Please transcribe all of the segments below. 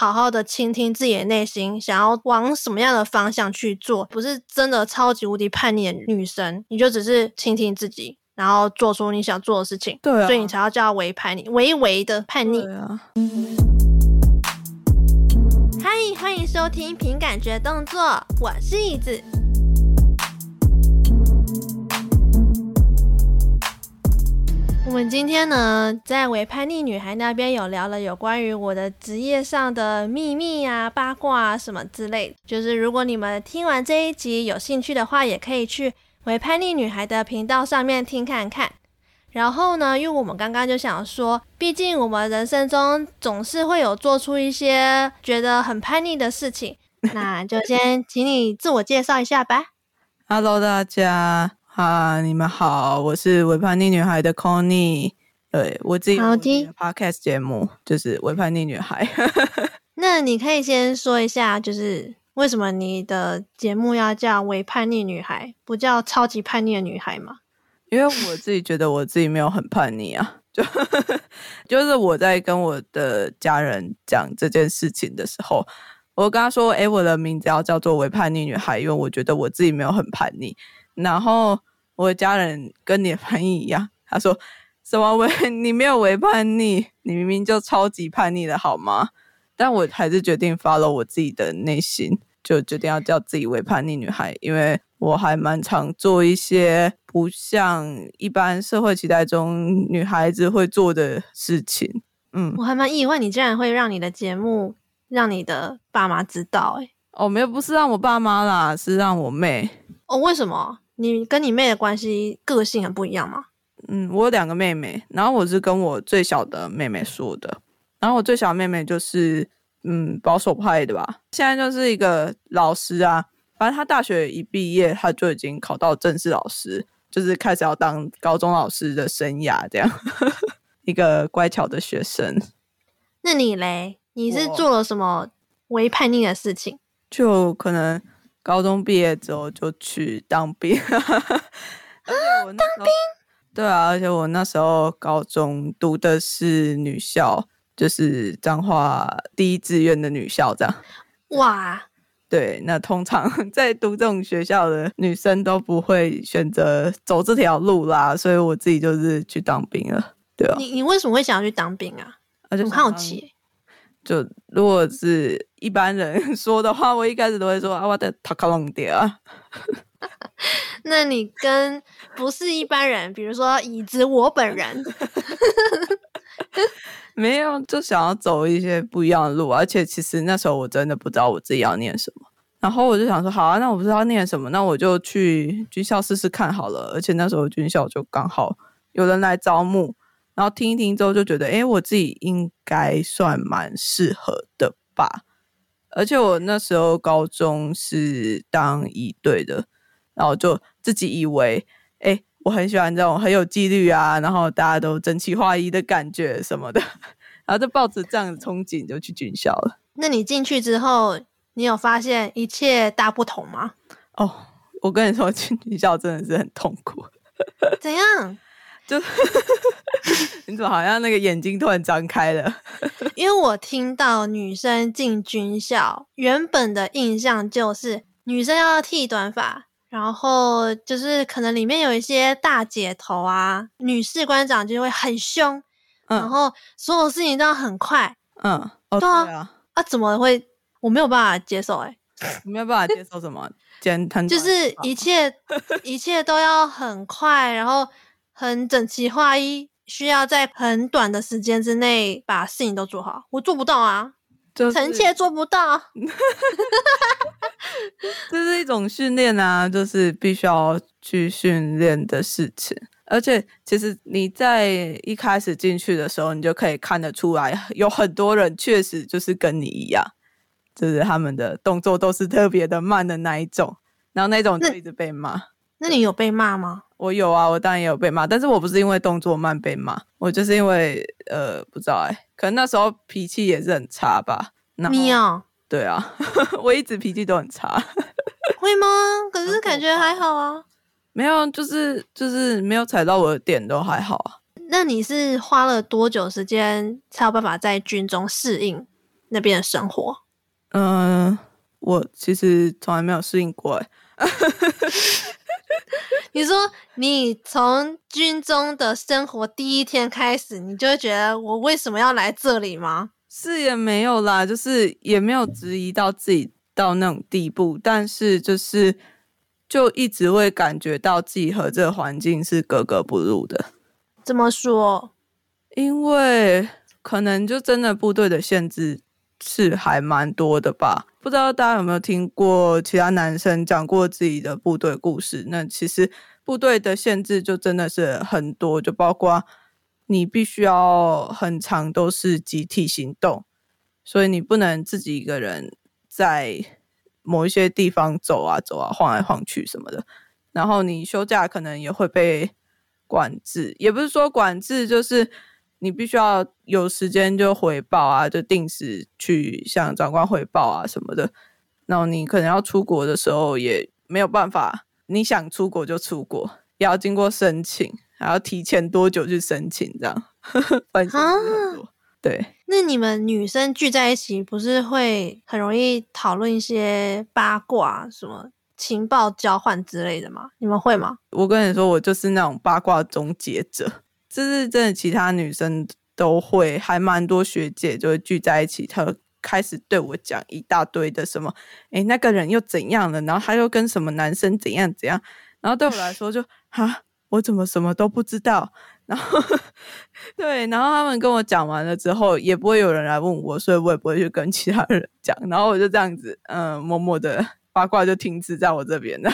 好好的倾听自己的内心，想要往什么样的方向去做，不是真的超级无敌叛逆的女生，你就只是倾听自己，然后做出你想做的事情。对啊，所以你才要叫微叛逆，微微的叛逆。对啊。嗨，欢迎收听凭感觉动作，我是椅子。我们今天呢，在微叛逆女孩那边有聊了有关于我的职业上的秘密啊、八卦啊什么之类。就是如果你们听完这一集有兴趣的话，也可以去微叛逆女孩的频道上面听看看。然后呢，因为我们刚刚就想说，毕竟我们人生中总是会有做出一些觉得很叛逆的事情，那就先请你自我介绍一下吧。Hello，大家。啊，你们好，我是微叛逆女孩的 Connie，对，我自己好的 Podcast 节目就是微叛逆女孩。那你可以先说一下，就是为什么你的节目要叫微叛逆女孩，不叫超级叛逆的女孩吗？因为我自己觉得我自己没有很叛逆啊，就就是我在跟我的家人讲这件事情的时候，我跟他说，诶，我的名字要叫做微叛逆女孩，因为我觉得我自己没有很叛逆，然后。我的家人跟你的反应一样，他说：“什么违？你没有违叛逆，你明明就超级叛逆的好吗？”但我还是决定 follow 我自己的内心，就决定要叫自己为叛逆女孩，因为我还蛮常做一些不像一般社会期待中女孩子会做的事情。嗯，我还蛮意外，你竟然会让你的节目让你的爸妈知道、欸。诶哦，没有，不是让我爸妈啦，是让我妹。哦，为什么？你跟你妹的关系个性很不一样吗？嗯，我有两个妹妹，然后我是跟我最小的妹妹说的，然后我最小的妹妹就是嗯保守派的吧，现在就是一个老师啊，反正她大学一毕业，她就已经考到正式老师，就是开始要当高中老师的生涯，这样 一个乖巧的学生。那你嘞？你是做了什么违叛逆的事情？就可能。高中毕业之后就去当兵，而且我那时候，对啊，而且我那时候高中读的是女校，就是彰化第一志愿的女校，这样。哇，对，那通常在读这种学校的女生都不会选择走这条路啦，所以我自己就是去当兵了，对啊。你你为什么会想要去当兵啊？我很好奇。就如果是一般人说的话，我一开始都会说啊，我的塔卡隆迪啊。那你跟不是一般人，比如说椅子我本人，没有就想要走一些不一样的路，而且其实那时候我真的不知道我自己要念什么，然后我就想说，好啊，那我不知道念什么，那我就去军校试试看好了。而且那时候军校就刚好有人来招募。然后听一听之后就觉得，哎，我自己应该算蛮适合的吧。而且我那时候高中是当一队的，然后就自己以为，哎，我很喜欢这种很有纪律啊，然后大家都整齐划一的感觉什么的，然后就抱着这样的憧憬就去军校了。那你进去之后，你有发现一切大不同吗？哦，我跟你说，进军校真的是很痛苦。怎样？就 你怎么好像那个眼睛突然张开了？因为我听到女生进军校，原本的印象就是女生要剃短发，然后就是可能里面有一些大姐头啊，女士官长就会很凶，嗯、然后所有事情都要很快。嗯，哦，对啊，对啊，啊，怎么会？我没有办法接受、欸，哎，你没有办法接受什么？简单就是一切一切都要很快，然后。很整齐划一，需要在很短的时间之内把事情都做好，我做不到啊，就是、臣妾做不到。这是一种训练啊，就是必须要去训练的事情。而且，其实你在一开始进去的时候，你就可以看得出来，有很多人确实就是跟你一样，就是他们的动作都是特别的慢的那一种，然后那种就一直被骂。那你有被骂吗？我有啊，我当然也有被骂，但是我不是因为动作慢被骂，我就是因为呃，不知道哎、欸，可能那时候脾气也是很差吧。你啊？对啊，我一直脾气都很差。会吗？可是感觉还好啊。没有，就是就是没有踩到我的点都还好啊。那你是花了多久时间才有办法在军中适应？那边的生活？嗯、呃，我其实从来没有适应过哎。你说你从军中的生活第一天开始，你就会觉得我为什么要来这里吗？是也没有啦，就是也没有质疑到自己到那种地步，但是就是就一直会感觉到自己和这个环境是格格不入的。怎么说？因为可能就真的部队的限制是还蛮多的吧。不知道大家有没有听过其他男生讲过自己的部队故事？那其实部队的限制就真的是很多，就包括你必须要很长都是集体行动，所以你不能自己一个人在某一些地方走啊走啊晃来晃去什么的。然后你休假可能也会被管制，也不是说管制，就是。你必须要有时间就回报啊，就定时去向长官回报啊什么的。然后你可能要出国的时候也没有办法，你想出国就出国，也要经过申请，还要提前多久去申请这样。啊，对。那你们女生聚在一起，不是会很容易讨论一些八卦、什么情报交换之类的吗？你们会吗？我跟你说，我就是那种八卦终结者。这是真的，其他女生都会，还蛮多学姐就会聚在一起，她开始对我讲一大堆的什么，诶，那个人又怎样了，然后他又跟什么男生怎样怎样，然后对我来说就哈，我怎么什么都不知道，然后 对，然后他们跟我讲完了之后，也不会有人来问我，所以我也不会去跟其他人讲，然后我就这样子，嗯，默默的八卦就停止在我这边了。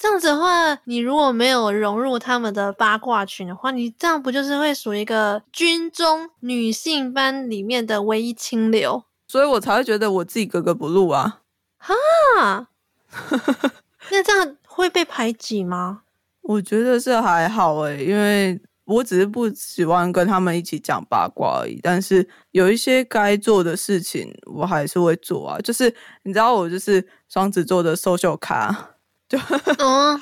这样子的话，你如果没有融入他们的八卦群的话，你这样不就是会属于一个军中女性班里面的唯一清流？所以我才会觉得我自己格格不入啊！哈，那这样会被排挤吗？我觉得是还好诶，因为我只是不喜欢跟他们一起讲八卦而已。但是有一些该做的事情，我还是会做啊。就是你知道，我就是双子座的 social 咖。就哦，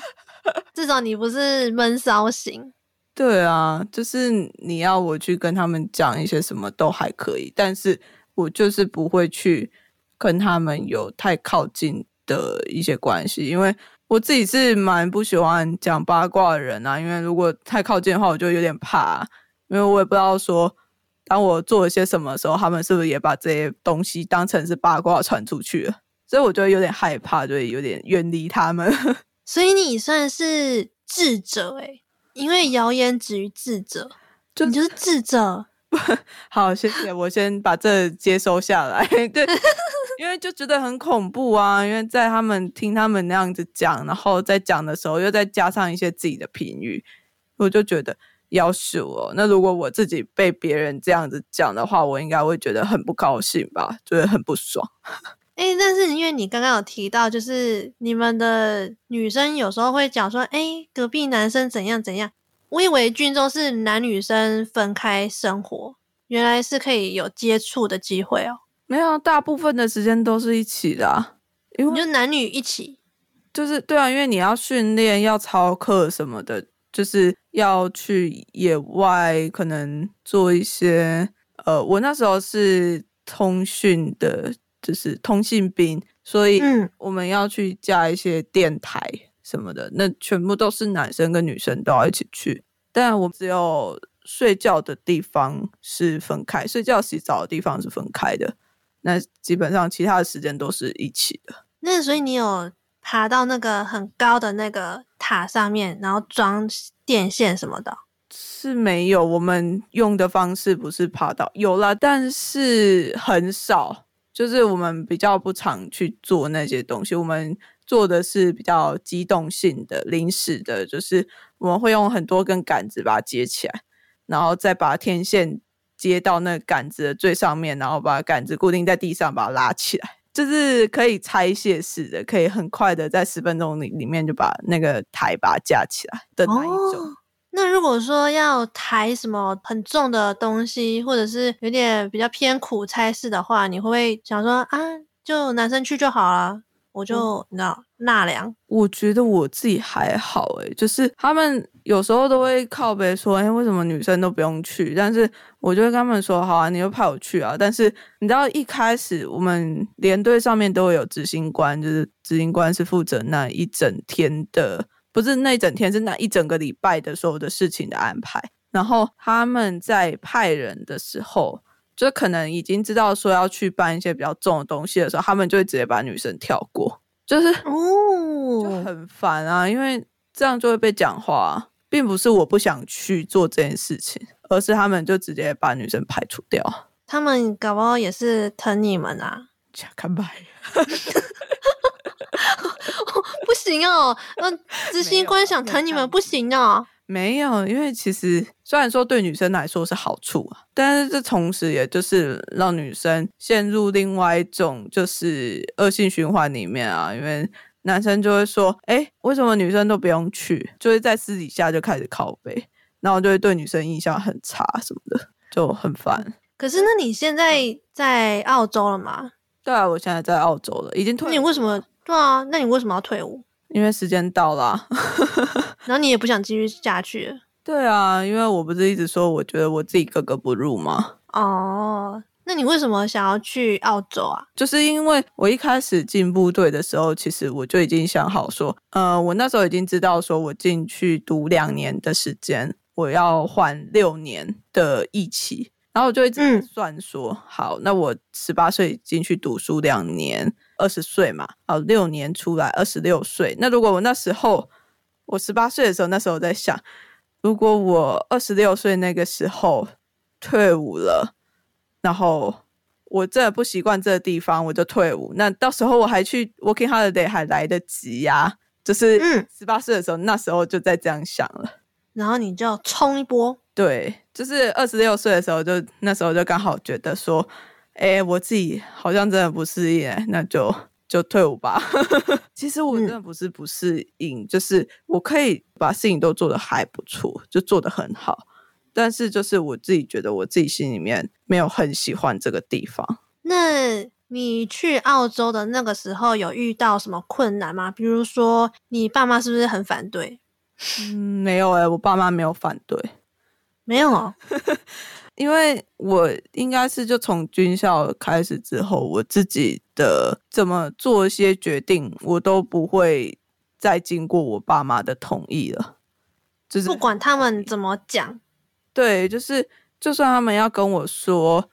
至少你不是闷骚型。对啊，就是你要我去跟他们讲一些什么都还可以，但是我就是不会去跟他们有太靠近的一些关系，因为我自己是蛮不喜欢讲八卦的人啊。因为如果太靠近的话，我就有点怕，因为我也不知道说，当我做了些什么的时候，他们是不是也把这些东西当成是八卦传出去了。所以我就有点害怕，就有点远离他们。所以你算是智者诶，因为谣言止于智者，就你就是智者。好，谢谢，我先把这接收下来。对，因为就觉得很恐怖啊，因为在他们听他们那样子讲，然后在讲的时候又再加上一些自己的评语，我就觉得要死我。那如果我自己被别人这样子讲的话，我应该会觉得很不高兴吧，觉得很不爽。哎、欸，但是因为你刚刚有提到，就是你们的女生有时候会讲说，哎、欸，隔壁男生怎样怎样。我以为军中是男女生分开生活，原来是可以有接触的机会哦。没有，大部分的时间都是一起的啊，因为就男女一起，就是对啊，因为你要训练、要操课什么的，就是要去野外，可能做一些。呃，我那时候是通讯的。就是通信兵，所以我们要去加一些电台什么的，嗯、那全部都是男生跟女生都要一起去。但我只有睡觉的地方是分开，睡觉洗澡的地方是分开的。那基本上其他的时间都是一起的。那所以你有爬到那个很高的那个塔上面，然后装电线什么的？是没有。我们用的方式不是爬到，有了，但是很少。就是我们比较不常去做那些东西，我们做的是比较机动性的、临时的，就是我们会用很多根杆子把它接起来，然后再把天线接到那杆子的最上面，然后把杆子固定在地上，把它拉起来，就是可以拆卸式的，可以很快的在十分钟里里面就把那个台把它架起来的那一种。那如果说要抬什么很重的东西，或者是有点比较偏苦差事的话，你会不会想说啊，就男生去就好了？我就你知道纳凉。我觉得我自己还好诶、欸，就是他们有时候都会靠背说，哎、欸，为什么女生都不用去？但是我就会跟他们说，好啊，你就派我去啊。但是你知道一开始我们连队上面都会有执行官，就是执行官是负责那一整天的，不是那一整天，是那一整个礼拜的所有的事情的安排。然后他们在派人的时候。就可能已经知道说要去搬一些比较重的东西的时候，他们就会直接把女生跳过，就是哦，就很烦啊，因为这样就会被讲话，并不是我不想去做这件事情，而是他们就直接把女生排除掉。他们搞不好也是疼你们啊，假 看白，不行哦，那 执行官想疼你们不行哦。没有，因为其实虽然说对女生来说是好处啊，但是这同时也就是让女生陷入另外一种就是恶性循环里面啊。因为男生就会说：“哎，为什么女生都不用去？”就会在私底下就开始靠北，然后就会对女生印象很差什么的，就很烦。可是，那你现在在澳洲了吗？对啊，我现在在澳洲了，已经退你为什么？对啊，那你为什么要退伍？因为时间到了啊，然后你也不想继续下去了。对啊，因为我不是一直说我觉得我自己格格不入吗？哦，那你为什么想要去澳洲啊？就是因为我一开始进部队的时候，其实我就已经想好说，呃，我那时候已经知道说我进去读两年的时间，我要换六年的役期，然后我就一直算说，嗯、好，那我十八岁进去读书两年。二十岁嘛，好，六年出来，二十六岁。那如果我那时候，我十八岁的时候，那时候我在想，如果我二十六岁那个时候退伍了，然后我真的不习惯这个地方，我就退伍。那到时候我还去 working holiday 还来得及呀、啊。就是十八岁的时候，那时候就在这样想了。然后你就冲一波。对，就是二十六岁的时候就，就那时候就刚好觉得说。哎，我自己好像真的不适应，那就就退伍吧。其实我真的不是不适应，嗯、就是我可以把事情都做得还不错，就做得很好。但是就是我自己觉得我自己心里面没有很喜欢这个地方。那你去澳洲的那个时候有遇到什么困难吗？比如说你爸妈是不是很反对？嗯，没有哎、欸，我爸妈没有反对，没有哦。因为我应该是就从军校开始之后，我自己的怎么做一些决定，我都不会再经过我爸妈的同意了。就是不管他们怎么讲，对，就是就算他们要跟我说，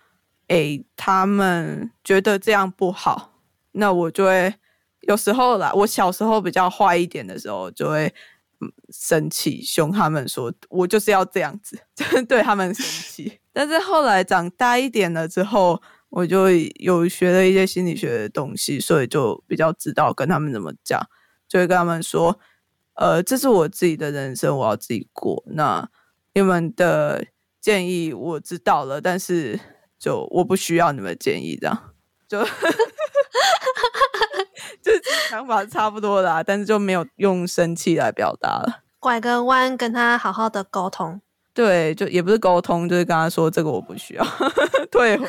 诶，他们觉得这样不好，那我就会有时候啦，我小时候比较坏一点的时候，就会。生气，凶他们说，我就是要这样子，对他们生气。但是后来长大一点了之后，我就有学了一些心理学的东西，所以就比较知道跟他们怎么讲，就会跟他们说，呃，这是我自己的人生，我要自己过。那你们的建议我知道了，但是就我不需要你们的建议，这样就。就是想法差不多啦，但是就没有用生气来表达了。拐个弯跟他好好的沟通，对，就也不是沟通，就是跟他说这个我不需要，退回，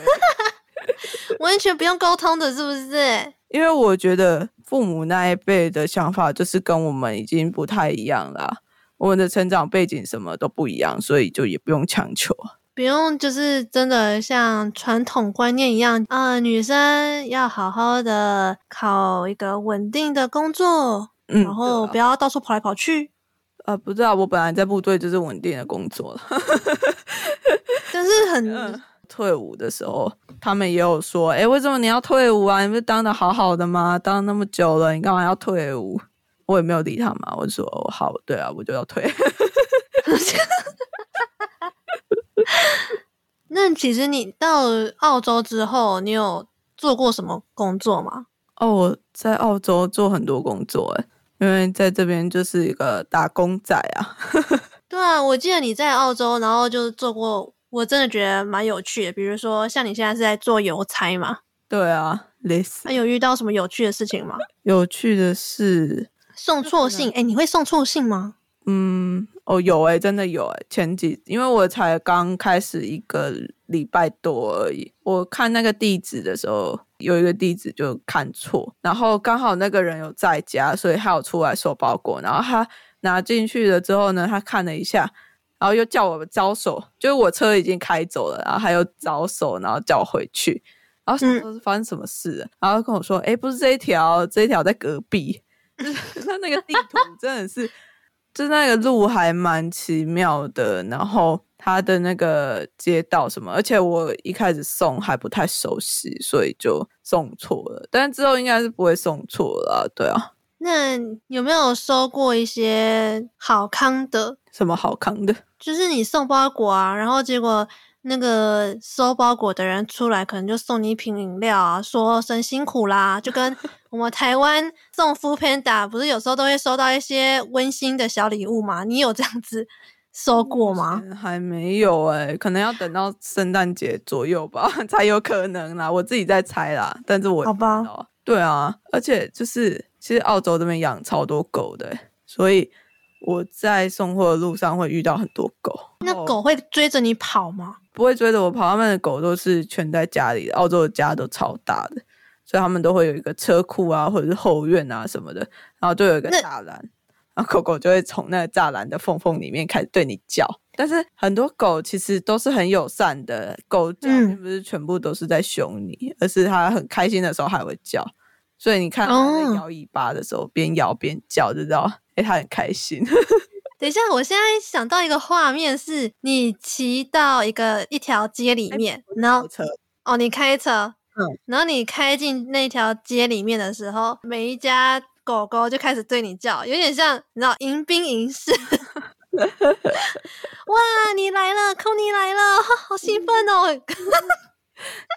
完全不用沟通的，是不是？因为我觉得父母那一辈的想法就是跟我们已经不太一样了，我们的成长背景什么都不一样，所以就也不用强求。不用，就是真的像传统观念一样啊、呃，女生要好好的考一个稳定的工作，嗯，然后不要到处跑来跑去。呃，不知道，我本来在部队就是稳定的工作了，但是很、呃、退伍的时候，他们也有说，哎，为什么你要退伍啊？你不是当的好好的吗？当那么久了，你干嘛要退伍？我也没有理他嘛，我就说，哦，好，对啊，我就要退。那其实你到澳洲之后，你有做过什么工作吗？哦，我在澳洲做很多工作哎，因为在这边就是一个打工仔啊。对啊，我记得你在澳洲，然后就做过，我真的觉得蛮有趣的。比如说，像你现在是在做邮差嘛？对啊，类似。那有遇到什么有趣的事情吗？有趣的是，送错信。哎、欸，你会送错信吗？嗯，哦，有哎、真的有哎、前几，因为我才刚开始一个礼拜多而已。我看那个地址的时候，有一个地址就看错，然后刚好那个人有在家，所以他有出来收包裹。然后他拿进去了之后呢，他看了一下，然后又叫我招手，就是我车已经开走了，然后他又招手，然后叫我回去。然后想说是发生什么事，然后跟我说：“哎，不是这一条，这一条在隔壁。”他那个地图真的是，就那个路还蛮奇妙的，然后它的那个街道什么，而且我一开始送还不太熟悉，所以就送错了。但之后应该是不会送错了，对啊。那有没有收过一些好康的？什么好康的？就是你送包裹啊，然后结果。那个收包裹的人出来，可能就送你一瓶饮料啊，说声辛苦啦，就跟我们台湾送 Foodpanda 不是有时候都会收到一些温馨的小礼物吗？你有这样子收过吗？还没有哎、欸，可能要等到圣诞节左右吧，才有可能啦。我自己在猜啦，但是我好吧，对啊，而且就是其实澳洲这边养超多狗的、欸，所以我在送货的路上会遇到很多狗。那狗会追着你跑吗？不会追着我跑，他们的狗都是圈在家里的。澳洲的家都超大的，所以他们都会有一个车库啊，或者是后院啊什么的，然后就有一个栅栏，然后狗狗就会从那个栅栏的缝缝里面开始对你叫。但是很多狗其实都是很友善的，狗叫并不是全部都是在凶你，嗯、而是它很开心的时候还会叫。所以你看它在摇尾巴的时候，哦、边摇边叫，就知道哎，他很开心。等一下，我现在想到一个画面，是你骑到一个一条街里面，然后哦，你开车，嗯，然后你开进那条街里面的时候，每一家狗狗就开始对你叫，有点像你知道迎宾仪式。哇，你来了，Connie 来了，好兴奋哦！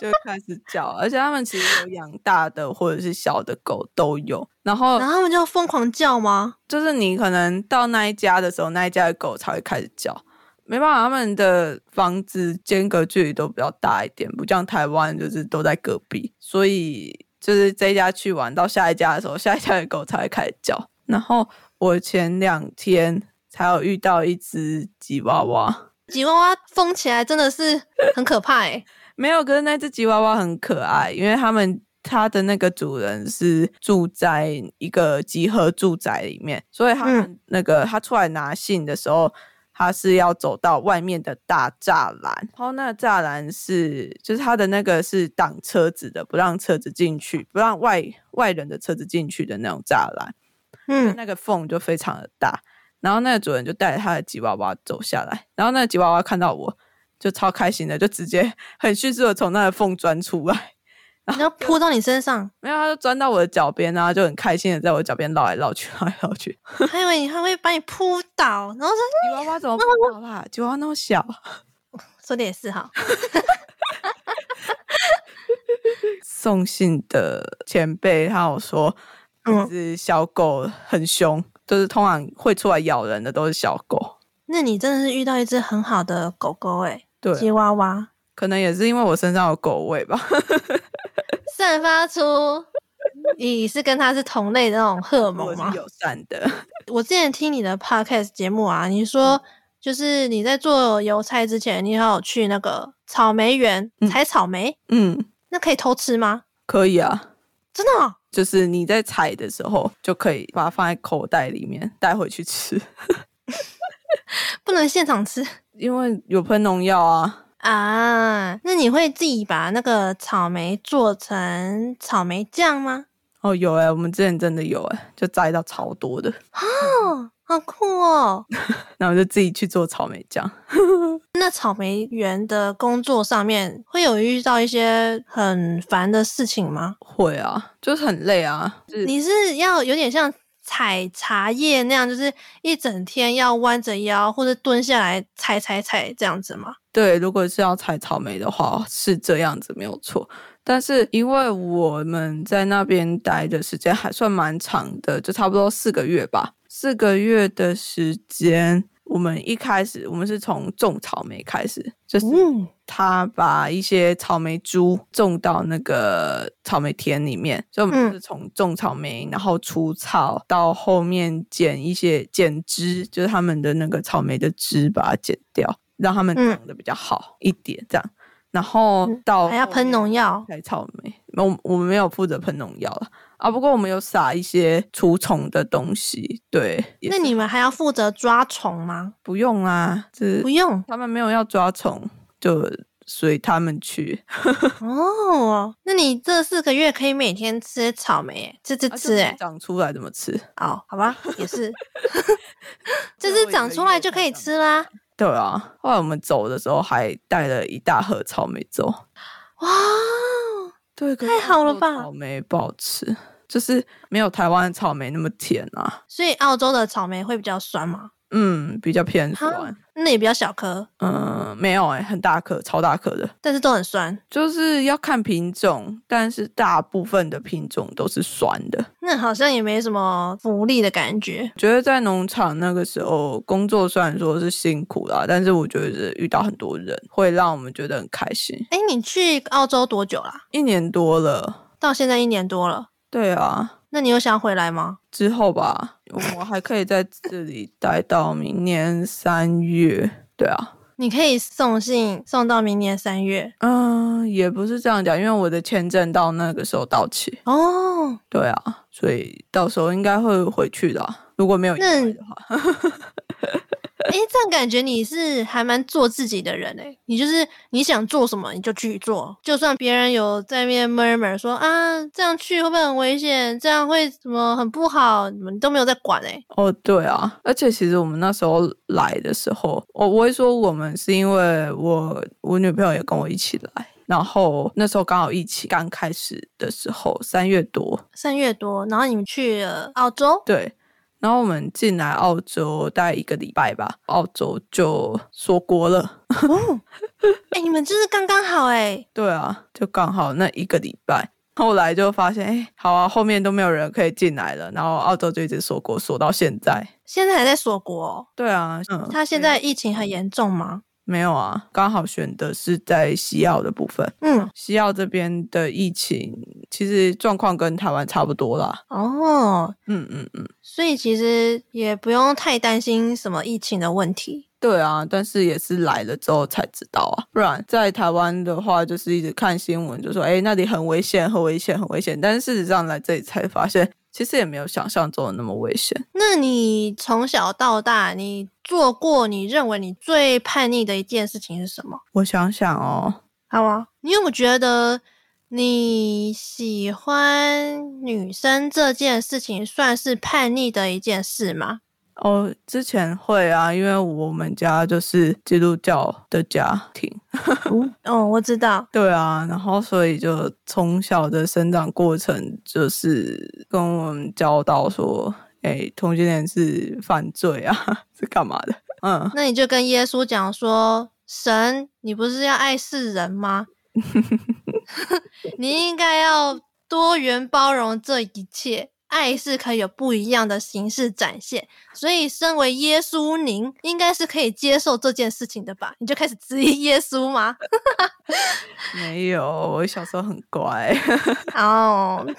就开始叫，而且他们其实有养大的或者是小的狗都有，然后然后他们就疯狂叫吗？就是你可能到那一家的时候，那一家的狗才会开始叫。没办法，他们的房子间隔距离都比较大一点，不像台湾就是都在隔壁，所以就是这一家去玩到下一家的时候，下一家的狗才会开始叫。然后我前两天才有遇到一只吉娃娃，吉娃娃疯起来真的是很可怕哎。没有，可是那只吉娃娃很可爱，因为他们它的那个主人是住在一个集合住宅里面，所以他们那个他出来拿信的时候，他是要走到外面的大栅栏，然后那个栅栏是就是他的那个是挡车子的，不让车子进去，不让外外人的车子进去的那种栅栏，嗯，那个缝就非常的大，然后那个主人就带着他的吉娃娃走下来，然后那个吉娃娃看到我。就超开心的，就直接 很迅速的从那个缝钻出来，然后扑到你身上。没有，他就钻到我的脚边啊，就很开心的在我脚边绕来绕去，绕来绕去。还以为你还会把你扑倒，然后说吉娃娃怎么扑倒啦？吉娃娃那么小，说的也是哈。送信的前辈他有说，一只小狗很凶，就是通常会出来咬人的都是小狗。那你真的是遇到一只很好的狗狗哎。对，吉娃娃，可能也是因为我身上有狗味吧，散发出 你是跟它是同类的那种荷尔蒙吗？友善的。我之前听你的 podcast 节目啊，你说就是你在做邮差之前，你还有去那个草莓园采草莓，嗯，那可以偷吃吗？可以啊，真的哦？就是你在采的时候就可以把它放在口袋里面带回去吃，不能现场吃。因为有喷农药啊啊！那你会自己把那个草莓做成草莓酱吗？哦，有哎、欸，我们之前真的有哎、欸，就摘到超多的哦，好酷哦！那我就自己去做草莓酱。那草莓园的工作上面会有遇到一些很烦的事情吗？会啊，就是很累啊。就是、你是要有点像。采茶叶那样，就是一整天要弯着腰或者蹲下来采采采这样子吗？对，如果是要采草莓的话，是这样子没有错。但是因为我们在那边待的时间还算蛮长的，就差不多四个月吧。四个月的时间，我们一开始我们是从种草莓开始，就是他把一些草莓株种到那个草莓田里面，所以我们是从种草莓，然后除草，到后面剪一些剪枝，就是他们的那个草莓的枝，把它剪掉，让他们长得比较好一点，这样。然后到后还要喷农药，采草莓，我我们没有负责喷农药了。啊，不过我们有撒一些除虫的东西，对。那你们还要负责抓虫吗？不用啊，这不用，他们没有要抓虫，就随他们去。哦，那你这四个月可以每天吃草莓，吃吃吃，哎，长出来怎么吃？哦，好吧，也是，这是长出来就可以吃啦。对啊，后来我们走的时候还带了一大盒草莓粥。哇，对，太好了吧？草莓不好吃。就是没有台湾的草莓那么甜啊，所以澳洲的草莓会比较酸吗？嗯，比较偏酸，那也比较小颗。嗯，没有哎、欸，很大颗，超大颗的，但是都很酸。就是要看品种，但是大部分的品种都是酸的。那好像也没什么福利的感觉。觉得在农场那个时候工作虽然说是辛苦啦，但是我觉得是遇到很多人，会让我们觉得很开心。哎，你去澳洲多久啦？一年多了，到现在一年多了。对啊，那你有想回来吗？之后吧，我还可以在这里待到明年三月。对啊，你可以送信送到明年三月。嗯，也不是这样讲，因为我的签证到那个时候到期。哦，对啊，所以到时候应该会回去的，如果没有意外的话。哎，这样感觉你是还蛮做自己的人哎，你就是你想做什么你就去做，就算别人有在面 murmur 说啊，这样去会不会很危险？这样会什么很不好？你们都没有在管哎。哦，对啊，而且其实我们那时候来的时候，我我会说我们是因为我我女朋友也跟我一起来，然后那时候刚好疫情刚开始的时候，三月多，三月多，然后你们去了澳洲，对。然后我们进来澳洲大概一个礼拜吧，澳洲就锁国了。哦，哎，你们就是刚刚好哎。对啊，就刚好那一个礼拜。后来就发现，哎，好啊，后面都没有人可以进来了，然后澳洲就一直锁国，锁到现在。现在还在锁国哦？对啊，嗯。他现在疫情很严重吗？没有啊，刚好选的是在西澳的部分。嗯，西澳这边的疫情其实状况跟台湾差不多啦。哦，嗯嗯嗯，所以其实也不用太担心什么疫情的问题。对啊，但是也是来了之后才知道啊，不然在台湾的话，就是一直看新闻，就说哎那里很危险，很危险，很危险。但是事实上来这里才发现。其实也没有想象中的那么危险。那你从小到大，你做过你认为你最叛逆的一件事情是什么？我想想哦，好啊，你有没有觉得你喜欢女生这件事情算是叛逆的一件事吗？哦，之前会啊，因为我们家就是基督教的家庭。哦，我知道。对啊，然后所以就从小的生长过程就是跟我们教导说，哎，同性恋是犯罪啊，是干嘛的？嗯，那你就跟耶稣讲说，神，你不是要爱世人吗？你应该要多元包容这一切。爱是可以有不一样的形式展现，所以身为耶稣，您应该是可以接受这件事情的吧？你就开始质疑耶稣吗？没有，我小时候很乖。哦，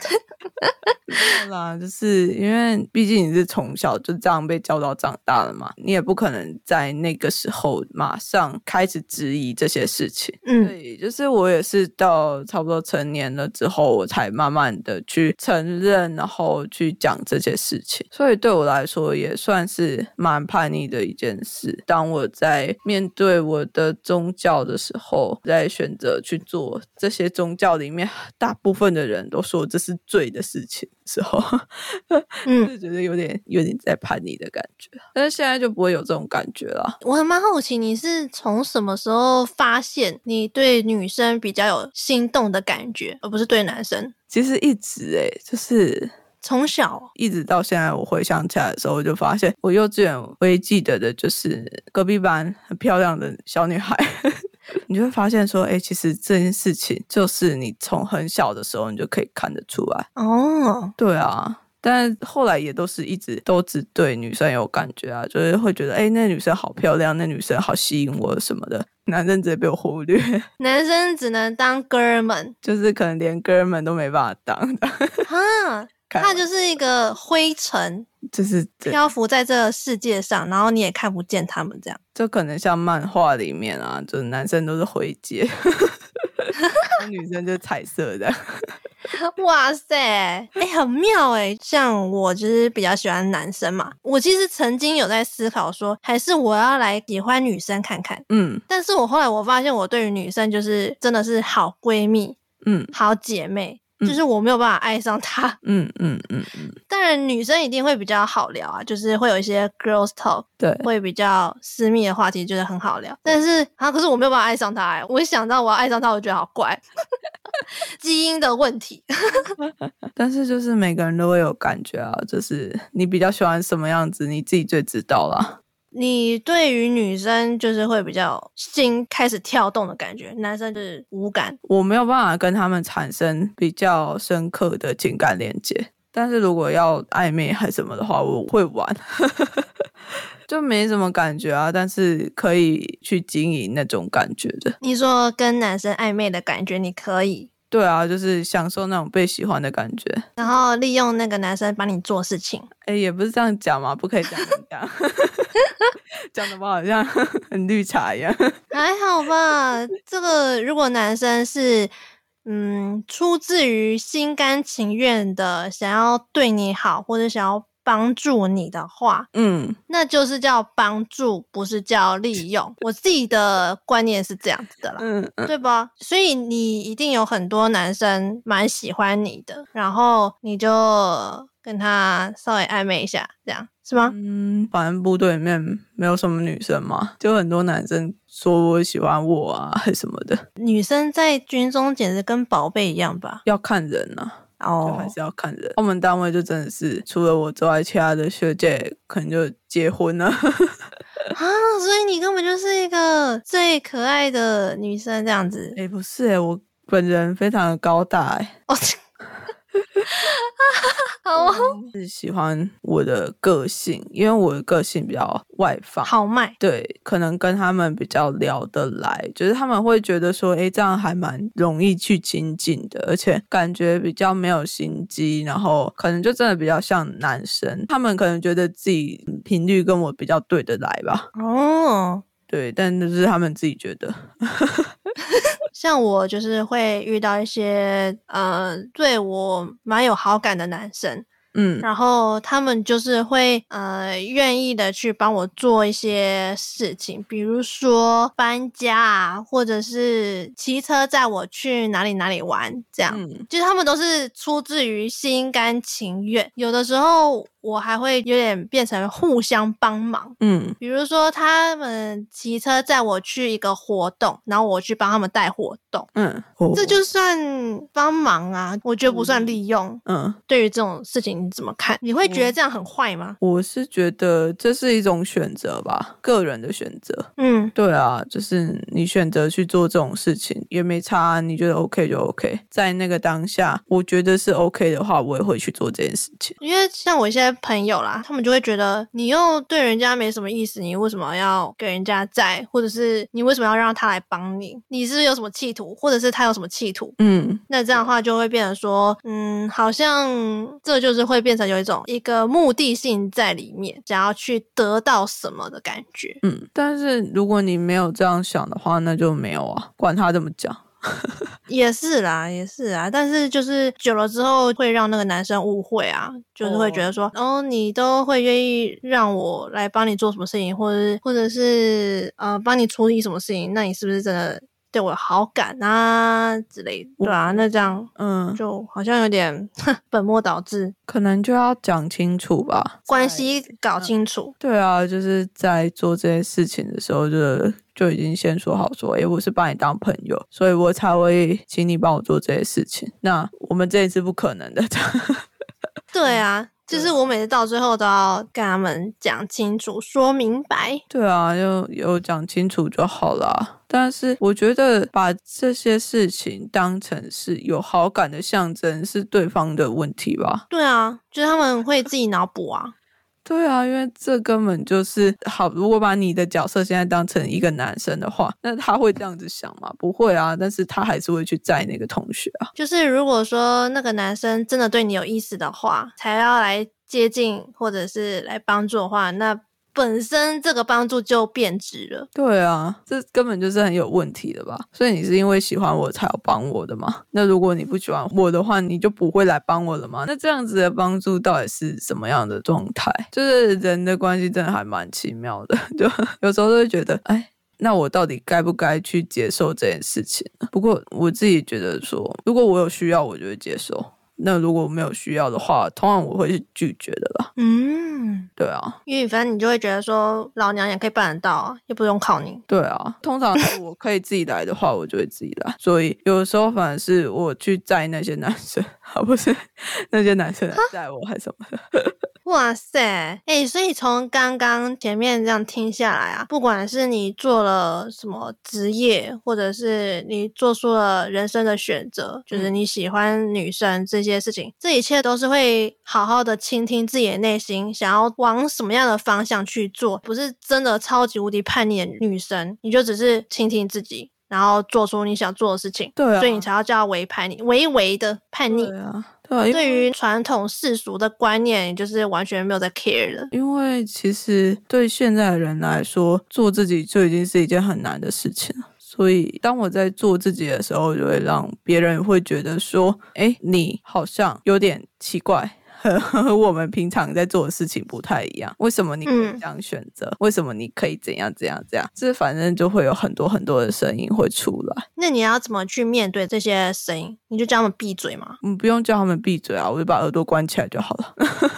对啦，就是因为毕竟你是从小就这样被教导长大的嘛，你也不可能在那个时候马上开始质疑这些事情。嗯，对，就是我也是到差不多成年了之后，我才慢慢的去承认，然后。去讲这些事情，所以对我来说也算是蛮叛逆的一件事。当我在面对我的宗教的时候，在选择去做这些宗教里面大部分的人都说这是罪的事情的时候，嗯，就觉得有点有点在叛逆的感觉。但是现在就不会有这种感觉了。我还蛮好奇，你是从什么时候发现你对女生比较有心动的感觉，而不是对男生？其实一直哎、欸，就是。从小一直到现在，我回想起来的时候，我就发现我幼稚园唯一记得的就是隔壁班很漂亮的小女孩。你就会发现说，哎、欸，其实这件事情就是你从很小的时候你就可以看得出来。哦，对啊，但后来也都是一直都只对女生有感觉啊，就是会觉得哎，那女生好漂亮，那女生好吸引我什么的。男生直接被我忽略，男生只能当哥们，就是可能连哥们都没办法当的。哈，他就是一个灰尘，就是漂浮在这个世界上，然后你也看不见他们这样。就可能像漫画里面啊，就是男生都是灰阶，女生就是彩色的。哇塞，哎、欸，很妙哎！像我就是比较喜欢男生嘛，我其实曾经有在思考说，还是我要来喜欢女生看看。嗯，但是我后来我发现，我对于女生就是真的是好闺蜜，嗯，好姐妹。就是我没有办法爱上他，嗯嗯嗯嗯。当然，女生一定会比较好聊啊，就是会有一些 girls talk，对，会比较私密的话题，觉得很好聊。但是啊，可是我没有办法爱上他哎，我一想到我要爱上他，我觉得好怪，基因的问题。但是就是每个人都会有感觉啊，就是你比较喜欢什么样子，你自己最知道啦。你对于女生就是会比较心开始跳动的感觉，男生就是无感。我没有办法跟他们产生比较深刻的情感连接，但是如果要暧昧还什么的话，我会玩，就没什么感觉啊。但是可以去经营那种感觉的。你说跟男生暧昧的感觉，你可以。对啊，就是享受那种被喜欢的感觉，然后利用那个男生帮你做事情。哎，也不是这样讲嘛，不可以这样讲，讲的我好像 很绿茶一样。还好吧，这个如果男生是嗯出自于心甘情愿的想要对你好，或者想要。帮助你的话，嗯，那就是叫帮助，不是叫利用。我自己的观念是这样子的啦，嗯，嗯，对吧？所以你一定有很多男生蛮喜欢你的，然后你就跟他稍微暧昧一下，这样是吗？嗯，反正部队里面没有什么女生嘛，就很多男生说我喜欢我啊，还 什么的。女生在军中简直跟宝贝一样吧？要看人啊。哦，还是要看人。我们单位就真的是除了我之外，其他的学姐可能就结婚了。啊，所以你根本就是一个最可爱的女生这样子。哎、欸，不是哎、欸，我本人非常的高大哎、欸。哦 是喜欢我的个性，因为我的个性比较外放，豪迈。对，可能跟他们比较聊得来，就是他们会觉得说，哎，这样还蛮容易去亲近的，而且感觉比较没有心机，然后可能就真的比较像男生，他们可能觉得自己频率跟我比较对得来吧。哦，对，但就是他们自己觉得。像我就是会遇到一些呃对我蛮有好感的男生，嗯，然后他们就是会呃愿意的去帮我做一些事情，比如说搬家啊，或者是骑车载我去哪里哪里玩，这样，嗯，就是他们都是出自于心甘情愿，有的时候。我还会有点变成互相帮忙，嗯，比如说他们骑车载我去一个活动，然后我去帮他们带活动，嗯，这就算帮忙啊，我觉得不算利用，嗯，对于这种事情你怎么看？你会觉得这样很坏吗？我是觉得这是一种选择吧，个人的选择，嗯，对啊，就是你选择去做这种事情也没差，你觉得 OK 就 OK，在那个当下，我觉得是 OK 的话，我也会去做这件事情，因为像我现在。朋友啦，他们就会觉得你又对人家没什么意思，你为什么要给人家在，或者是你为什么要让他来帮你？你是不是有什么企图，或者是他有什么企图？嗯，那这样的话就会变成说，嗯，好像这就是会变成有一种一个目的性在里面，想要去得到什么的感觉。嗯，但是如果你没有这样想的话，那就没有啊，管他怎么讲。也是啦，也是啊，但是就是久了之后会让那个男生误会啊，就是会觉得说，哦，哦，你都会愿意让我来帮你做什么事情，或者或者是呃帮你处理什么事情，那你是不是真的对我有好感啊之类的？对啊，那这样嗯，就好像有点本末倒置，可能就要讲清楚吧，关系搞清楚。对啊，就是在做这些事情的时候就。就已经先说好说，诶，我是把你当朋友，所以我才会请你帮我做这些事情。那我们这一次不可能的。对啊，就是我每次到最后都要跟他们讲清楚、说明白。对啊，有有讲清楚就好了。但是我觉得把这些事情当成是有好感的象征，是对方的问题吧？对啊，就是他们会自己脑补啊。对啊，因为这根本就是好。如果把你的角色现在当成一个男生的话，那他会这样子想吗？不会啊，但是他还是会去载那个同学啊。就是如果说那个男生真的对你有意思的话，才要来接近或者是来帮助的话，那。本身这个帮助就变质了，对啊，这根本就是很有问题的吧？所以你是因为喜欢我才要帮我的吗？那如果你不喜欢我的话，你就不会来帮我了吗？那这样子的帮助到底是什么样的状态？就是人的关系真的还蛮奇妙的，就 有时候都会觉得，哎，那我到底该不该去接受这件事情？不过我自己觉得说，如果我有需要，我就会接受。那如果没有需要的话，通常我会是拒绝的啦。嗯，对啊，因为反正你就会觉得说，老娘也可以办得到，也不用靠你。对啊，通常我可以自己来的话，我就会自己来。所以有的时候反而是我去载那些男生，而 不是那些男生来载我，还是什么的。哇塞，哎、欸，所以从刚刚前面这样听下来啊，不管是你做了什么职业，或者是你做出了人生的选择，就是你喜欢女生这些事情，这一切都是会好好的倾听自己的内心，想要往什么样的方向去做，不是真的超级无敌叛逆的女生，你就只是倾听自己，然后做出你想做的事情，对啊，所以你才要叫为叛逆，微微的叛逆，对啊。对于传统世俗的观念，就是完全没有在 care 的。因为其实对现在的人来说，做自己就已经是一件很难的事情了。所以当我在做自己的时候，就会让别人会觉得说：“哎，你好像有点奇怪。”和 和我们平常在做的事情不太一样，为什么你可以这样选择？嗯、为什么你可以怎样怎样怎样？这反正就会有很多很多的声音会出来。那你要怎么去面对这些声音？你就叫他们闭嘴吗？嗯，不用叫他们闭嘴啊，我就把耳朵关起来就好了。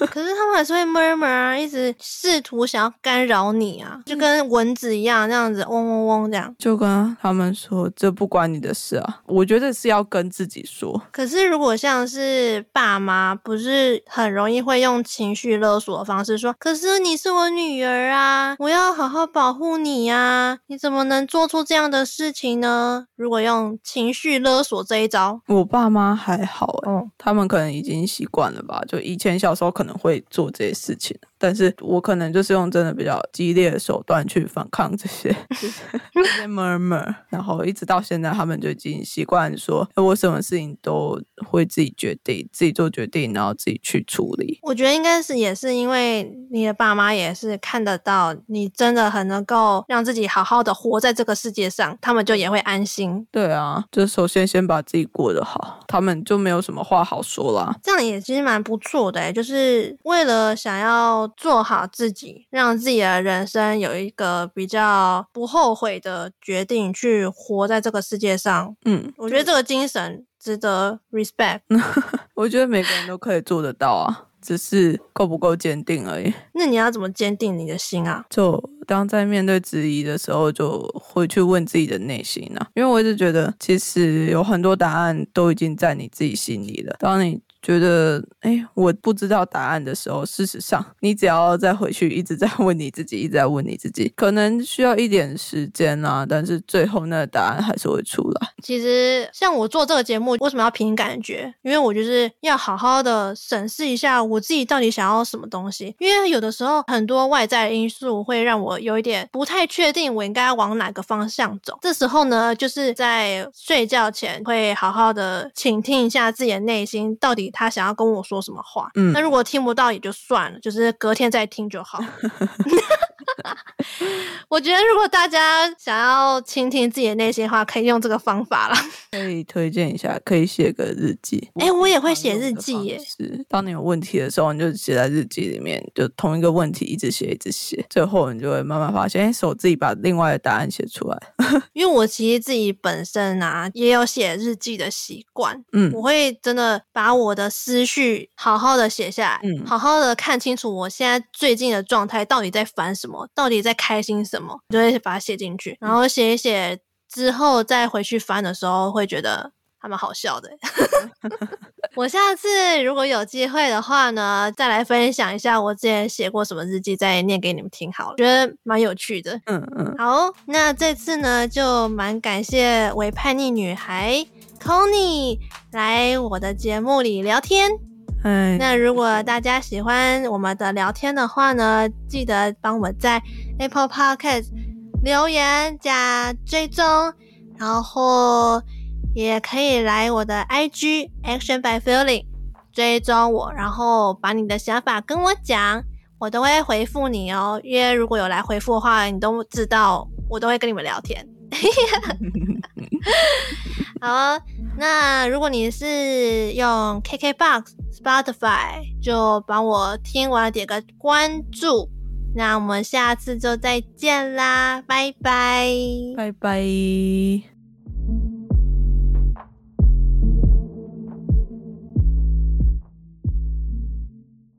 可是他们还是会 murmur 啊，一直试图想要干扰你啊，就跟蚊子一样，这样子嗡嗡嗡这样。就跟他们说，这不关你的事啊。我觉得是要跟自己说。可是如果像是爸妈，不是？很容易会用情绪勒索的方式说：“可是你是我女儿啊，我要好好保护你呀，你怎么能做出这样的事情呢？”如果用情绪勒索这一招，我爸妈还好欸，嗯，他们可能已经习惯了吧，就以前小时候可能会做这些事情。但是我可能就是用真的比较激烈的手段去反抗这些 这些 murmur，然后一直到现在，他们就已经习惯说，我什么事情都会自己决定，自己做决定，然后自己去处理。我觉得应该是也是因为你的爸妈也是看得到你真的很能够让自己好好的活在这个世界上，他们就也会安心。对啊，就首先先把自己过得好，他们就没有什么话好说啦。这样也其实蛮不错的欸，就是为了想要。做好自己，让自己的人生有一个比较不后悔的决定，去活在这个世界上。嗯，我觉得这个精神值得 respect。我觉得每个人都可以做得到啊，只是够不够坚定而已。那你要怎么坚定你的心啊？就当在面对质疑的时候，就会去问自己的内心啊。因为我一直觉得，其实有很多答案都已经在你自己心里了。当你觉得哎，我不知道答案的时候，事实上，你只要再回去，一直在问你自己，一直在问你自己，可能需要一点时间啊，但是最后那个答案还是会出来。其实，像我做这个节目，为什么要凭感觉？因为我就是要好好的审视一下我自己到底想要什么东西。因为有的时候，很多外在因素会让我有一点不太确定，我应该往哪个方向走。这时候呢，就是在睡觉前会好好的倾听一下自己的内心，到底。他想要跟我说什么话？嗯，那如果听不到也就算了，就是隔天再听就好。我觉得如果大家想要倾听自己的内心的话，可以用这个方法啦。可以推荐一下，可以写个日记。哎、欸，我也会写日记耶。是，当你有问题的时候，你就写在日记里面，就同一个问题一直写，一直写，最后你就会慢慢发现，哎、欸，手自己把另外的答案写出来。因为我其实自己本身啊，也有写日记的习惯。嗯，我会真的把我的思绪好好的写下来，嗯，好好的看清楚我现在最近的状态到底在烦什么，到底在开心什么，就会把它写进去，然后写一写之后再回去翻的时候，会觉得还蛮好笑的。我下次如果有机会的话呢，再来分享一下我之前写过什么日记，再念给你们听好了，觉得蛮有趣的。嗯嗯，好，那这次呢，就蛮感谢伪叛逆女孩 Connie 来我的节目里聊天。哎，那如果大家喜欢我们的聊天的话呢，记得帮我在 Apple Podcast 留言加追踪，然后。也可以来我的 IG Action by Feeling 追踪我，然后把你的想法跟我讲，我都会回复你哦。因为如果有来回复的话，你都知道我都会跟你们聊天。好，那如果你是用 KKBOX、Spotify，就帮我听完点个关注。那我们下次就再见啦，拜拜，拜拜。